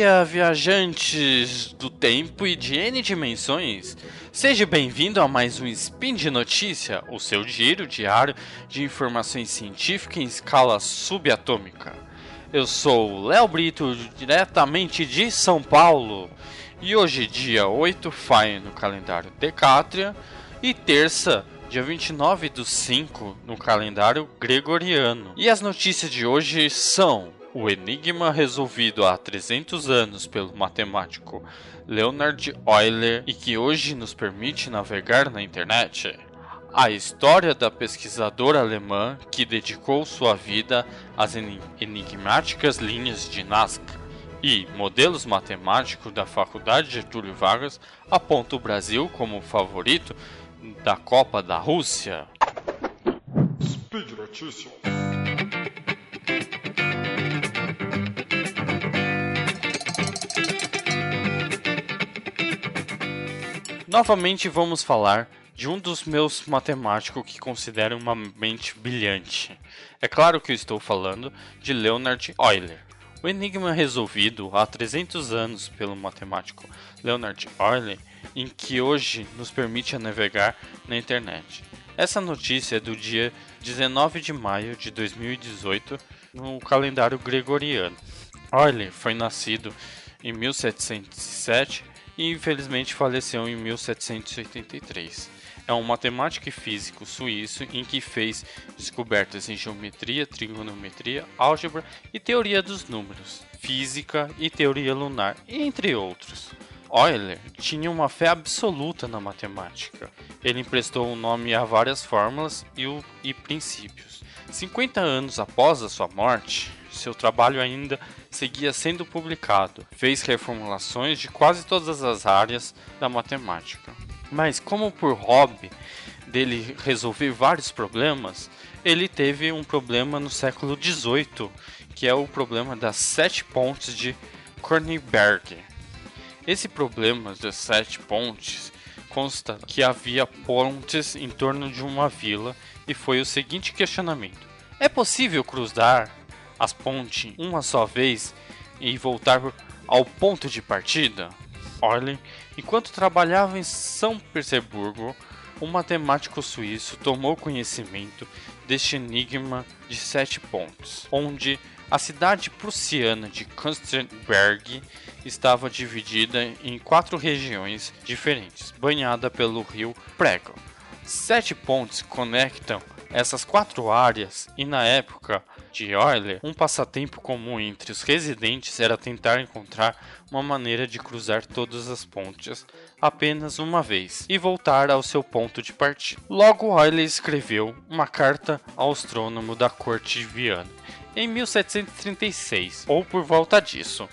dia, viajantes do tempo e de N dimensões. Seja bem-vindo a mais um Spin de Notícia, o seu giro diário de informações científicas em escala subatômica. Eu sou Léo Brito, diretamente de São Paulo, e hoje, dia 8 Faia no calendário Decátria, e terça, dia 29 do 5 no calendário Gregoriano. E as notícias de hoje são o enigma resolvido há 300 anos pelo matemático Leonard Euler e que hoje nos permite navegar na internet. A história da pesquisadora alemã que dedicou sua vida às enigmáticas linhas de Nazca. E modelos matemáticos da Faculdade Getúlio Vargas apontam o Brasil como favorito da Copa da Rússia. Speed Notícias. Novamente vamos falar de um dos meus matemáticos que considero uma mente brilhante. É claro que eu estou falando de Leonard Euler. O enigma resolvido há 300 anos pelo matemático Leonard Euler, em que hoje nos permite navegar na internet. Essa notícia é do dia 19 de maio de 2018 no calendário gregoriano. Euler foi nascido em 1707 e infelizmente faleceu em 1783. É um matemático e físico suíço em que fez descobertas em geometria, trigonometria, álgebra e teoria dos números, física e teoria lunar, entre outros. Euler tinha uma fé absoluta na matemática. Ele emprestou o um nome a várias fórmulas e, o, e princípios. 50 anos após a sua morte, seu trabalho ainda seguia sendo publicado. Fez reformulações de quase todas as áreas da matemática. Mas, como por hobby dele resolver vários problemas, ele teve um problema no século XVIII, que é o problema das sete pontes de Kornberg. Esse problema das sete pontes consta que havia pontes em torno de uma vila e foi o seguinte questionamento: é possível cruzar as pontes uma só vez e voltar ao ponto de partida? Euler, enquanto trabalhava em São Petersburgo, um matemático suíço tomou conhecimento deste enigma de sete pontos, onde a cidade prussiana de Königsberg estava dividida em quatro regiões diferentes, banhada pelo rio Prego. Sete pontes conectam essas quatro áreas e na época de Euler, um passatempo comum entre os residentes era tentar encontrar uma maneira de cruzar todas as pontes apenas uma vez e voltar ao seu ponto de partida. Logo, Euler escreveu uma carta ao astrônomo da corte de Viana em 1736, ou por volta disso,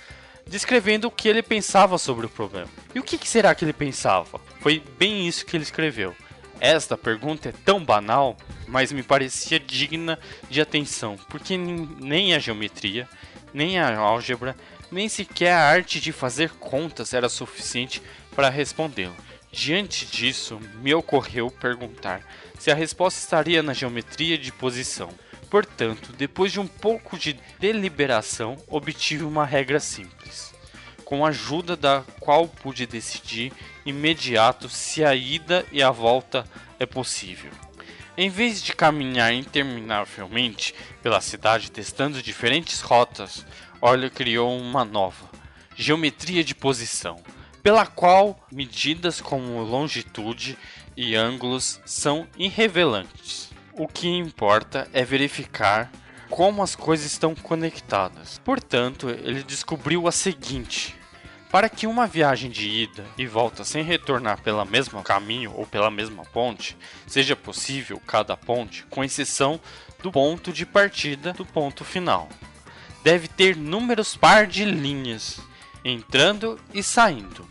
descrevendo o que ele pensava sobre o problema. E o que será que ele pensava? Foi bem isso que ele escreveu. Esta pergunta é tão banal, mas me parecia digna de atenção, porque nem a geometria, nem a álgebra, nem sequer a arte de fazer contas era suficiente para respondê-lo. Diante disso, me ocorreu perguntar se a resposta estaria na geometria de posição. Portanto, depois de um pouco de deliberação, obtive uma regra simples, com a ajuda da qual pude decidir imediato se a ida e a volta é possível. Em vez de caminhar interminavelmente pela cidade testando diferentes rotas, Euler criou uma nova, geometria de posição, pela qual medidas como longitude e ângulos são irrelevantes. O que importa é verificar como as coisas estão conectadas. Portanto, ele descobriu a seguinte: para que uma viagem de ida e volta sem retornar pelo mesmo caminho ou pela mesma ponte seja possível cada ponte, com exceção do ponto de partida do ponto final, deve ter números par de linhas entrando e saindo.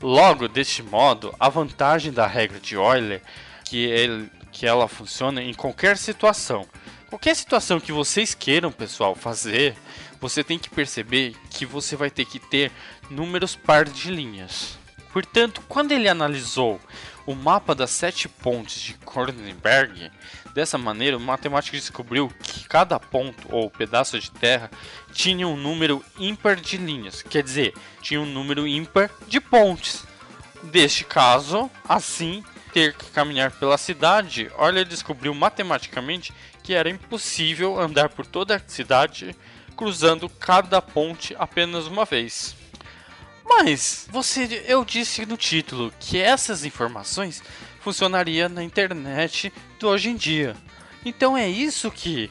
Logo, deste modo, a vantagem da regra de Euler que, ele, que ela funciona em qualquer situação. Qualquer situação que vocês queiram, pessoal, fazer, você tem que perceber que você vai ter que ter números par de linhas. Portanto, quando ele analisou o mapa das sete pontes de Kornberg, dessa maneira o matemático descobriu que cada ponto ou pedaço de terra tinha um número ímpar de linhas, quer dizer, tinha um número ímpar de pontes. Deste caso, assim, ter que caminhar pela cidade, Euler descobriu matematicamente que era impossível andar por toda a cidade cruzando cada ponte apenas uma vez. Mas você, eu disse no título que essas informações funcionariam na internet do hoje em dia. Então é isso que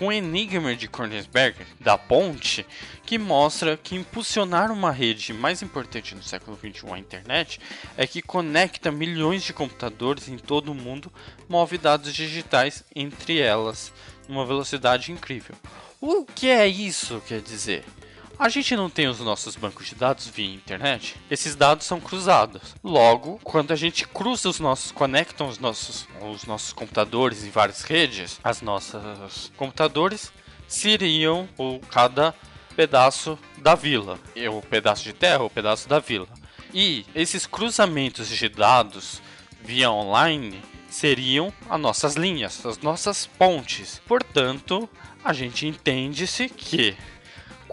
o enigma de Kornsberg da ponte, que mostra que impulsionar uma rede mais importante no século XXI, a internet, é que conecta milhões de computadores em todo o mundo, move dados digitais entre elas, numa velocidade incrível. O que é isso quer dizer? A gente não tem os nossos bancos de dados via internet. Esses dados são cruzados. Logo, quando a gente cruza os nossos, conectam os nossos, os nossos computadores em várias redes, as nossas computadores seriam o cada pedaço da vila, o pedaço de terra, o pedaço da vila. E esses cruzamentos de dados via online seriam as nossas linhas, as nossas pontes. Portanto, a gente entende-se que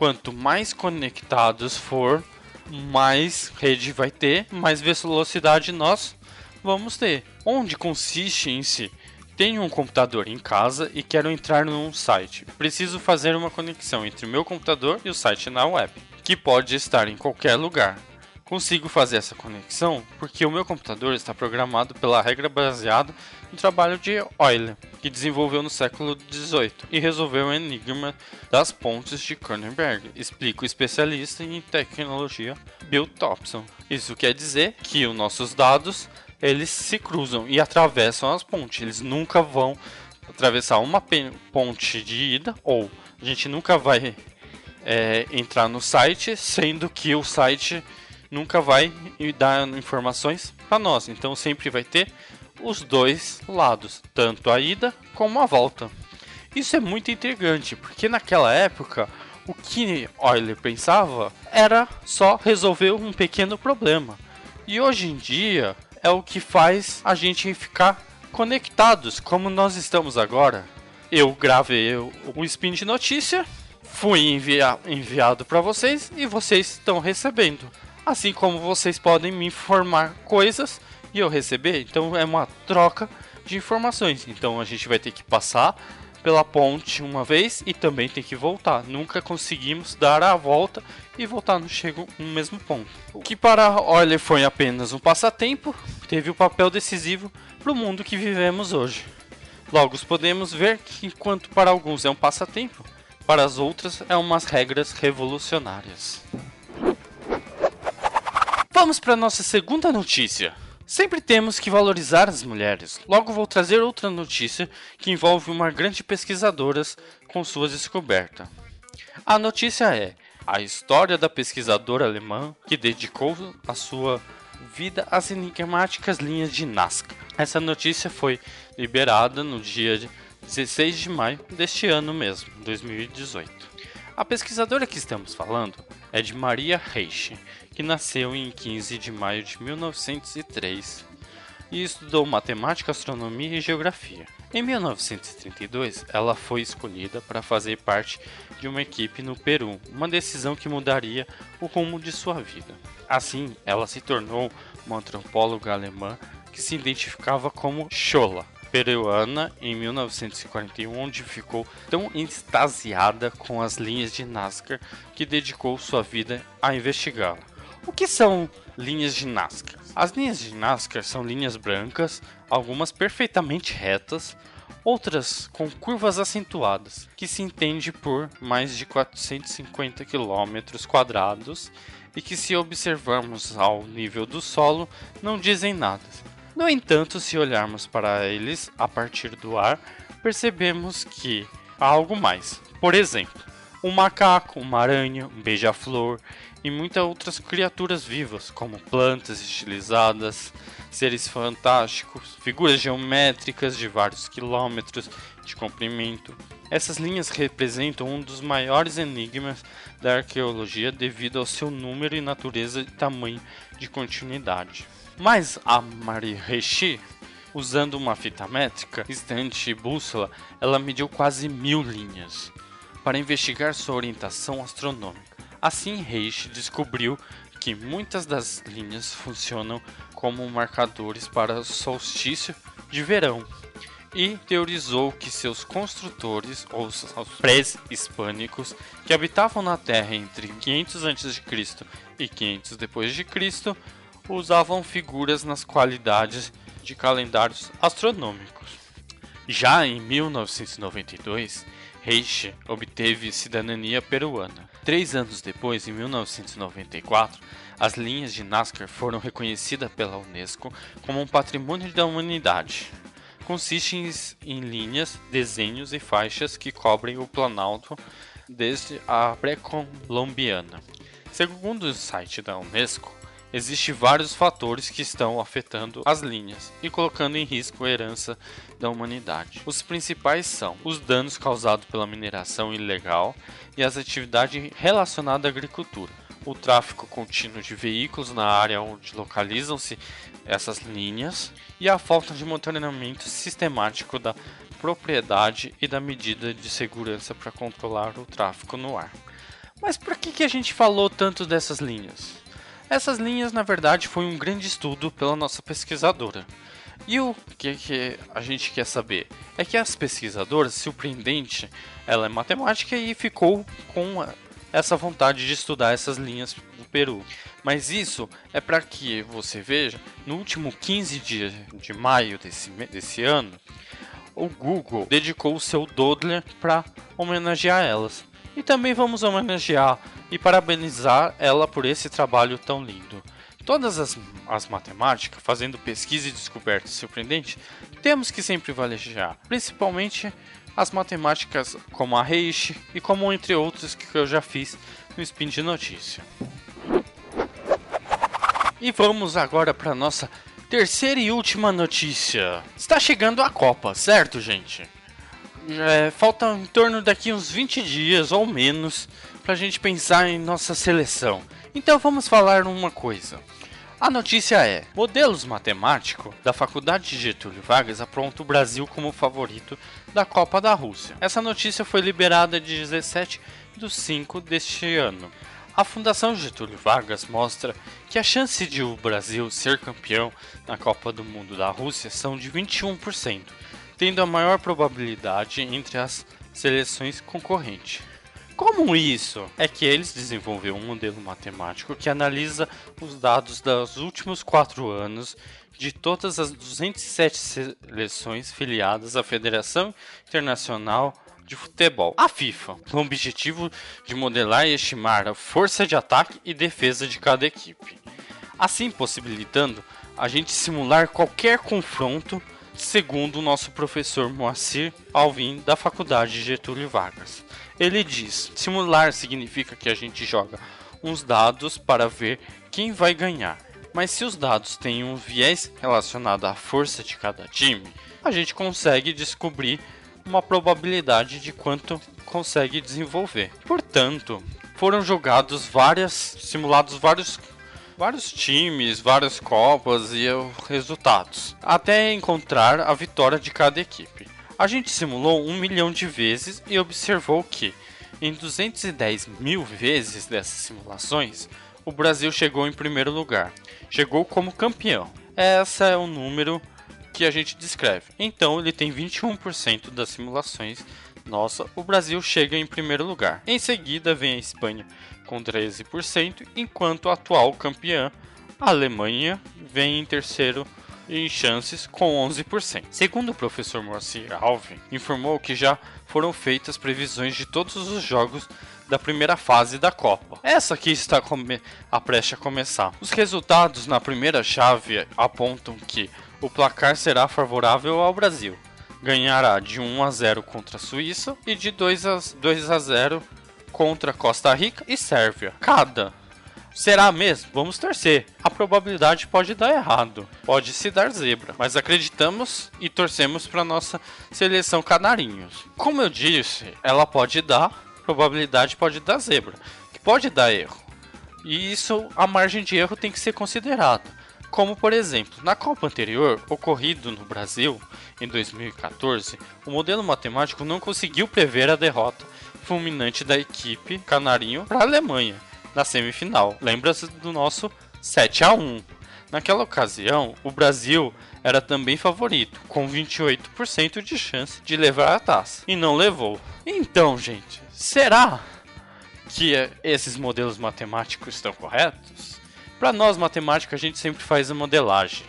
quanto mais conectados for, mais rede vai ter, mais velocidade nós vamos ter. Onde consiste em si? Tenho um computador em casa e quero entrar num site. Preciso fazer uma conexão entre o meu computador e o site na web, que pode estar em qualquer lugar. Consigo fazer essa conexão porque o meu computador está programado pela regra baseada no trabalho de Euler, que desenvolveu no século XVIII e resolveu o enigma das pontes de Kornberg, explica o especialista em tecnologia Bill Thompson. Isso quer dizer que os nossos dados eles se cruzam e atravessam as pontes. Eles nunca vão atravessar uma ponte de ida ou a gente nunca vai é, entrar no site, sendo que o site nunca vai dar informações para nós. Então sempre vai ter os dois lados, tanto a ida como a volta. Isso é muito intrigante, porque naquela época o que Euler pensava era só resolver um pequeno problema. E hoje em dia é o que faz a gente ficar conectados, como nós estamos agora. Eu gravei o Spin de Notícia, fui envia enviado para vocês e vocês estão recebendo assim como vocês podem me informar coisas e eu receber. Então é uma troca de informações. Então a gente vai ter que passar pela ponte uma vez e também tem que voltar. Nunca conseguimos dar a volta e voltar no chego no mesmo ponto. O que para Euler foi apenas um passatempo, teve o um papel decisivo para o mundo que vivemos hoje. Logo podemos ver que enquanto para alguns é um passatempo, para as outras é umas regras revolucionárias. Vamos para nossa segunda notícia. Sempre temos que valorizar as mulheres. Logo vou trazer outra notícia que envolve uma grande pesquisadora com suas descobertas. A notícia é a história da pesquisadora alemã que dedicou a sua vida às enigmáticas linhas de Nazca. Essa notícia foi liberada no dia 16 de maio deste ano mesmo, 2018. A pesquisadora que estamos falando é de Maria Reich, que nasceu em 15 de maio de 1903 e estudou matemática, astronomia e geografia. Em 1932, ela foi escolhida para fazer parte de uma equipe no Peru, uma decisão que mudaria o rumo de sua vida. Assim, ela se tornou uma antropóloga alemã que se identificava como Chola, peruana em 1941, onde ficou tão extasiada com as linhas de Nazca que dedicou sua vida a investigá-la. O que são linhas de Nazca? As linhas de Nazca são linhas brancas, algumas perfeitamente retas, outras com curvas acentuadas, que se entende por mais de 450 km quadrados e que se observarmos ao nível do solo não dizem nada. No entanto, se olharmos para eles a partir do ar, percebemos que há algo mais. Por exemplo, um macaco, uma aranha, um beija-flor e muitas outras criaturas vivas, como plantas estilizadas, seres fantásticos, figuras geométricas de vários quilômetros de comprimento, Essas linhas representam um dos maiores enigmas da arqueologia devido ao seu número e natureza e tamanho de continuidade. Mas a Maharishi, usando uma fita métrica, estante e bússola, ela mediu quase mil linhas para investigar sua orientação astronômica. Assim, Reishi descobriu que muitas das linhas funcionam como marcadores para o solstício de verão e teorizou que seus construtores, ou os pré-hispânicos, que habitavam na Terra entre 500 a.C. e 500 d.C., usavam figuras nas qualidades de calendários astronômicos. Já em 1992, Reiche obteve cidadania peruana. Três anos depois, em 1994, as linhas de Nazca foram reconhecidas pela Unesco como um patrimônio da humanidade. Consistem em linhas, desenhos e faixas que cobrem o Planalto desde a pré-colombiana. Segundo o site da Unesco, Existem vários fatores que estão afetando as linhas e colocando em risco a herança da humanidade. Os principais são os danos causados pela mineração ilegal e as atividades relacionadas à agricultura, o tráfego contínuo de veículos na área onde localizam-se essas linhas e a falta de monitoramento sistemático da propriedade e da medida de segurança para controlar o tráfego no ar. Mas por que, que a gente falou tanto dessas linhas? Essas linhas, na verdade, foi um grande estudo pela nossa pesquisadora. E o que, que a gente quer saber? É que as pesquisadoras, surpreendente, ela é matemática e ficou com essa vontade de estudar essas linhas do Peru. Mas isso é para que você veja, no último 15 dias de maio desse, desse ano, o Google dedicou o seu Doodler para homenagear elas. E também vamos homenagear e parabenizar ela por esse trabalho tão lindo. Todas as, as matemáticas, fazendo pesquisa e descobertas surpreendentes, temos que sempre valejar, principalmente as matemáticas como a Reishi e como entre outras que eu já fiz no Spin de Notícia. E vamos agora para nossa terceira e última notícia. Está chegando a Copa, certo, gente? É, falta em torno daqui uns 20 dias ou menos para a gente pensar em nossa seleção. Então vamos falar uma coisa. A notícia é: modelos matemáticos da Faculdade de Getúlio Vargas apontam o Brasil como favorito da Copa da Rússia. Essa notícia foi liberada de 17 de 5 deste ano. A Fundação Getúlio Vargas mostra que a chance de o Brasil ser campeão na Copa do Mundo da Rússia são de 21%, tendo a maior probabilidade entre as seleções concorrentes. Como isso? É que eles desenvolveram um modelo matemático que analisa os dados dos últimos quatro anos de todas as 207 seleções filiadas à Federação Internacional de Futebol, a FIFA, com o objetivo de modelar e estimar a força de ataque e defesa de cada equipe, assim possibilitando a gente simular qualquer confronto, segundo o nosso professor Moacir Alvim da Faculdade Getúlio Vargas. Ele diz: simular significa que a gente joga uns dados para ver quem vai ganhar. Mas se os dados têm um viés relacionado à força de cada time, a gente consegue descobrir uma probabilidade de quanto consegue desenvolver. Portanto, foram jogados várias, simulados vários vários times, várias copas e resultados, até encontrar a vitória de cada equipe. A gente simulou um milhão de vezes e observou que, em 210 mil vezes dessas simulações, o Brasil chegou em primeiro lugar. Chegou como campeão. Esse é o número que a gente descreve. Então ele tem 21% das simulações. Nossa, o Brasil chega em primeiro lugar. Em seguida vem a Espanha com 13%, enquanto a atual campeã, a Alemanha, vem em terceiro em chances com 11%. Segundo o professor Moacir Alvin, informou que já foram feitas previsões de todos os jogos da primeira fase da Copa. Essa aqui está a prestes a começar. Os resultados na primeira chave apontam que o placar será favorável ao Brasil. Ganhará de 1 a 0 contra a Suíça e de 2 a, 2 a 0 contra Costa Rica e Sérvia. Cada Será mesmo? Vamos torcer. A probabilidade pode dar errado, pode se dar zebra, mas acreditamos e torcemos para nossa seleção canarinhos. Como eu disse, ela pode dar, probabilidade pode dar zebra, que pode dar erro. E isso, a margem de erro tem que ser considerada. Como por exemplo, na Copa anterior, ocorrido no Brasil em 2014, o modelo matemático não conseguiu prever a derrota fulminante da equipe canarinho para a Alemanha na semifinal. Lembra-se do nosso 7 a 1. Naquela ocasião, o Brasil era também favorito, com 28% de chance de levar a taça, e não levou. Então, gente, será que esses modelos matemáticos estão corretos? Para nós matemáticos, a gente sempre faz a modelagem.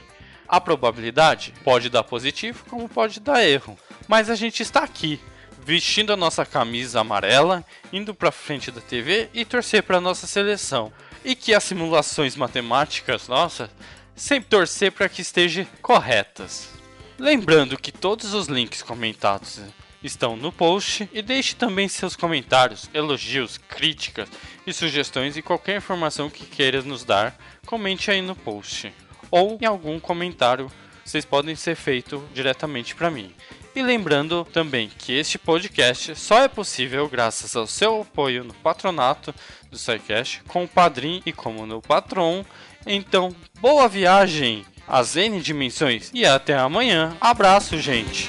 A probabilidade pode dar positivo, como pode dar erro, mas a gente está aqui vestindo a nossa camisa amarela, indo para frente da TV e torcer para nossa seleção. E que as simulações matemáticas, nossa, sempre torcer para que estejam corretas. Lembrando que todos os links comentados estão no post e deixe também seus comentários, elogios, críticas e sugestões e qualquer informação que queira nos dar, comente aí no post ou em algum comentário, vocês podem ser feito diretamente para mim. E lembrando também que este podcast só é possível graças ao seu apoio no patronato do SciCast, com o Padrim e como no Patron. Então, boa viagem às N dimensões e até amanhã. Abraço, gente!